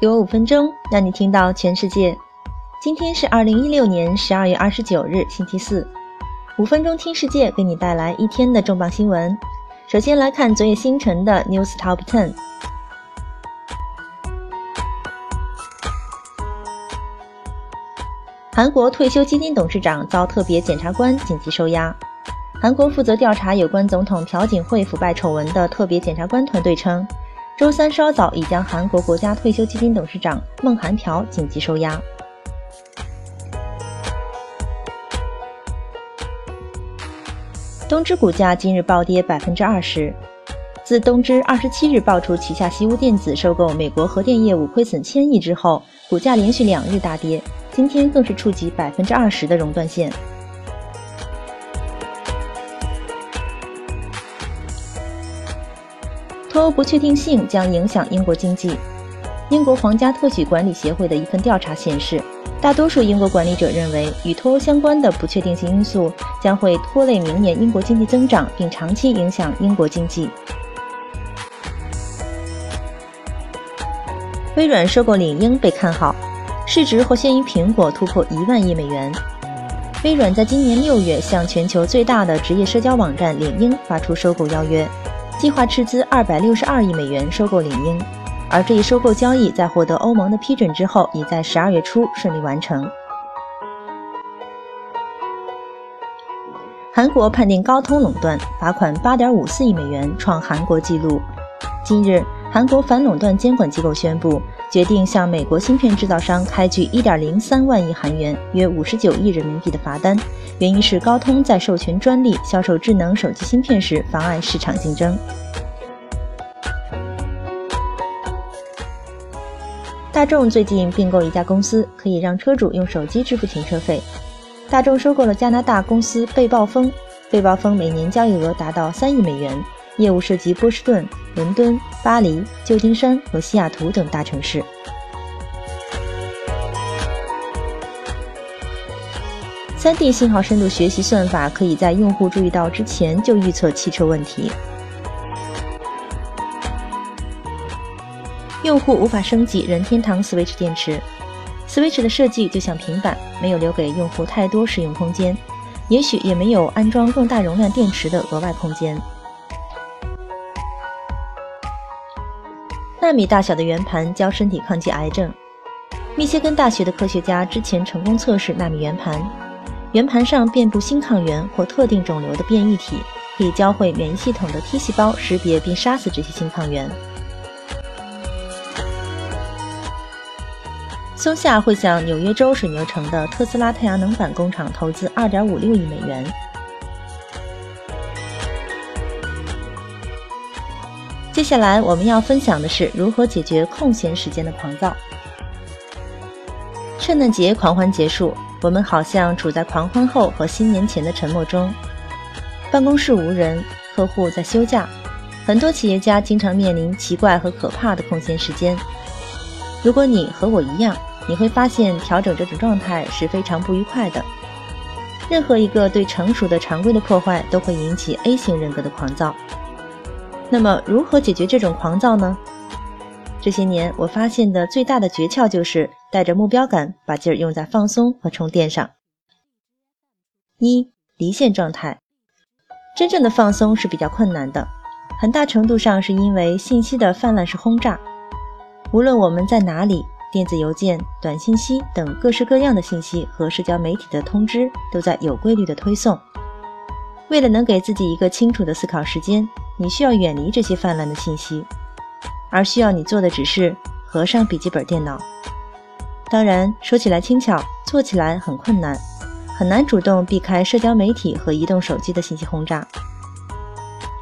给我五分钟，让你听到全世界。今天是二零一六年十二月二十九日，星期四。五分钟听世界，给你带来一天的重磅新闻。首先来看昨夜星辰的 News Top Ten。韩国退休基金董事长遭特别检察官紧急收押。韩国负责调查有关总统朴槿惠腐败丑闻的特别检察官团队称，周三稍早已将韩国国家退休基金董事长孟韩朴紧急收押。东芝股价今日暴跌百分之二十。自东芝二十七日爆出旗下西屋电子收购美国核电业务亏损千亿之后，股价连续两日大跌。今天更是触及百分之二十的熔断线。脱欧不确定性将影响英国经济。英国皇家特许管理协会的一份调查显示，大多数英国管理者认为，与脱欧相关的不确定性因素将会拖累明年英国经济增长，并长期影响英国经济。微软收购领英被看好。市值或先于苹果突破一万亿美元。微软在今年六月向全球最大的职业社交网站领英发出收购邀约，计划斥资二百六十二亿美元收购领英。而这一收购交易在获得欧盟的批准之后，已在十二月初顺利完成。韩国判定高通垄断，罚款八点五四亿美元，创韩国纪录。近日。韩国反垄断监管机构宣布，决定向美国芯片制造商开具1.03万亿韩元（约59亿人民币）的罚单，原因是高通在授权专利、销售智能手机芯片时妨碍市场竞争。大众最近并购一家公司，可以让车主用手机支付停车费。大众收购了加拿大公司贝暴风，贝暴风每年交易额达到三亿美元。业务涉及波士顿、伦敦、巴黎、旧金山和西雅图等大城市。三 D 信号深度学习算法可以在用户注意到之前就预测汽车问题。用户无法升级任天堂 Switch 电池。Switch 的设计就像平板，没有留给用户太多使用空间，也许也没有安装更大容量电池的额外空间。纳米大小的圆盘教身体抗击癌症。密歇根大学的科学家之前成功测试纳米圆盘，圆盘上遍布新抗原或特定肿瘤的变异体，可以教会免疫系统的 T 细胞识别并杀死这些新抗原。松下会向纽约州水牛城的特斯拉太阳能板工厂投资2.56亿美元。接下来我们要分享的是如何解决空闲时间的狂躁。圣诞节狂欢结束，我们好像处在狂欢后和新年前的沉默中。办公室无人，客户在休假，很多企业家经常面临奇怪和可怕的空闲时间。如果你和我一样，你会发现调整这种状态是非常不愉快的。任何一个对成熟的常规的破坏，都会引起 A 型人格的狂躁。那么，如何解决这种狂躁呢？这些年我发现的最大的诀窍就是带着目标感，把劲儿用在放松和充电上。一离线状态，真正的放松是比较困难的，很大程度上是因为信息的泛滥式轰炸。无论我们在哪里，电子邮件、短信息等各式各样的信息和社交媒体的通知都在有规律的推送。为了能给自己一个清楚的思考时间。你需要远离这些泛滥的信息，而需要你做的只是合上笔记本电脑。当然，说起来轻巧，做起来很困难，很难主动避开社交媒体和移动手机的信息轰炸。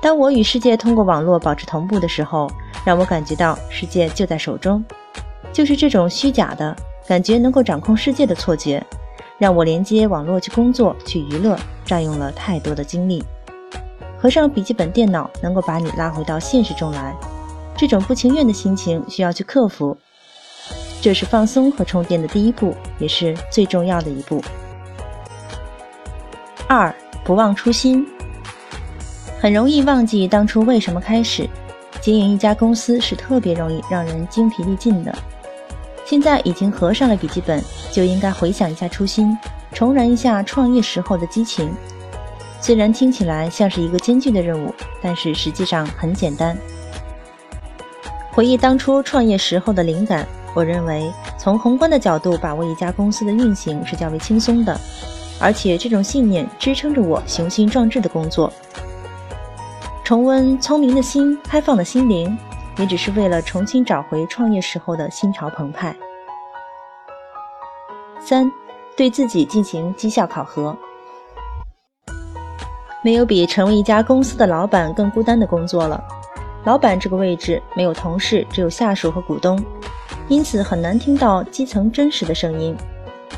当我与世界通过网络保持同步的时候，让我感觉到世界就在手中。就是这种虚假的感觉能够掌控世界的错觉，让我连接网络去工作、去娱乐，占用了太多的精力。合上笔记本电脑，能够把你拉回到现实中来。这种不情愿的心情需要去克服，这是放松和充电的第一步，也是最重要的一步。二，不忘初心。很容易忘记当初为什么开始经营一家公司，是特别容易让人精疲力尽的。现在已经合上了笔记本，就应该回想一下初心，重燃一下创业时候的激情。虽然听起来像是一个艰巨的任务，但是实际上很简单。回忆当初创业时候的灵感，我认为从宏观的角度把握一家公司的运行是较为轻松的，而且这种信念支撑着我雄心壮志的工作。重温聪明的心、开放的心灵。也只是为了重新找回创业时候的心潮澎湃。三，对自己进行绩效考核。没有比成为一家公司的老板更孤单的工作了。老板这个位置没有同事，只有下属和股东，因此很难听到基层真实的声音，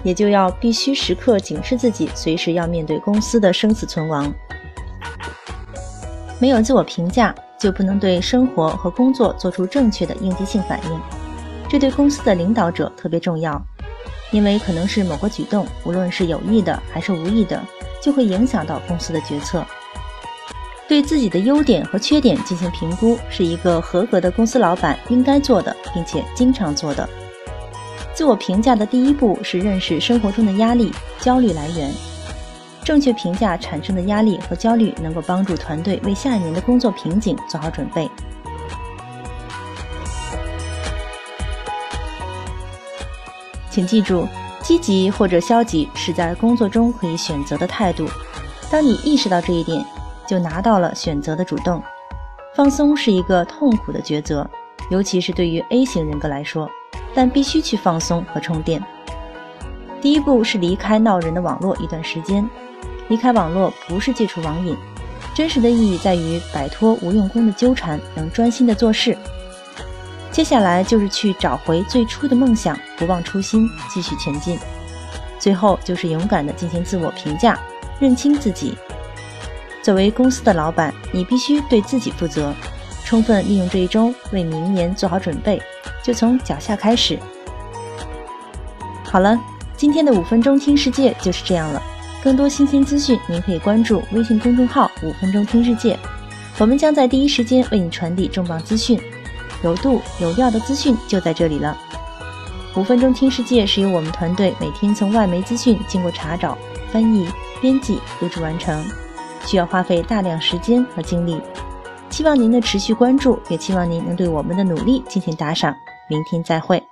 也就要必须时刻警示自己，随时要面对公司的生死存亡。没有自我评价。就不能对生活和工作做出正确的应激性反应，这对公司的领导者特别重要，因为可能是某个举动，无论是有意的还是无意的，就会影响到公司的决策。对自己的优点和缺点进行评估，是一个合格的公司老板应该做的，并且经常做的。自我评价的第一步是认识生活中的压力、焦虑来源。正确评价产生的压力和焦虑，能够帮助团队为下一年的工作瓶颈做好准备。请记住，积极或者消极是在工作中可以选择的态度。当你意识到这一点，就拿到了选择的主动。放松是一个痛苦的抉择，尤其是对于 A 型人格来说，但必须去放松和充电。第一步是离开闹人的网络一段时间。离开网络不是戒除网瘾，真实的意义在于摆脱无用功的纠缠，能专心的做事。接下来就是去找回最初的梦想，不忘初心，继续前进。最后就是勇敢的进行自我评价，认清自己。作为公司的老板，你必须对自己负责，充分利用这一周，为明年做好准备。就从脚下开始。好了，今天的五分钟听世界就是这样了。更多新鲜资讯，您可以关注微信公众号“五分钟听世界”，我们将在第一时间为你传递重磅资讯，有度有料的资讯就在这里了。五分钟听世界是由我们团队每天从外媒资讯经过查找、翻译、编辑、录制完成，需要花费大量时间和精力。期望您的持续关注，也期望您能对我们的努力进行打赏。明天再会。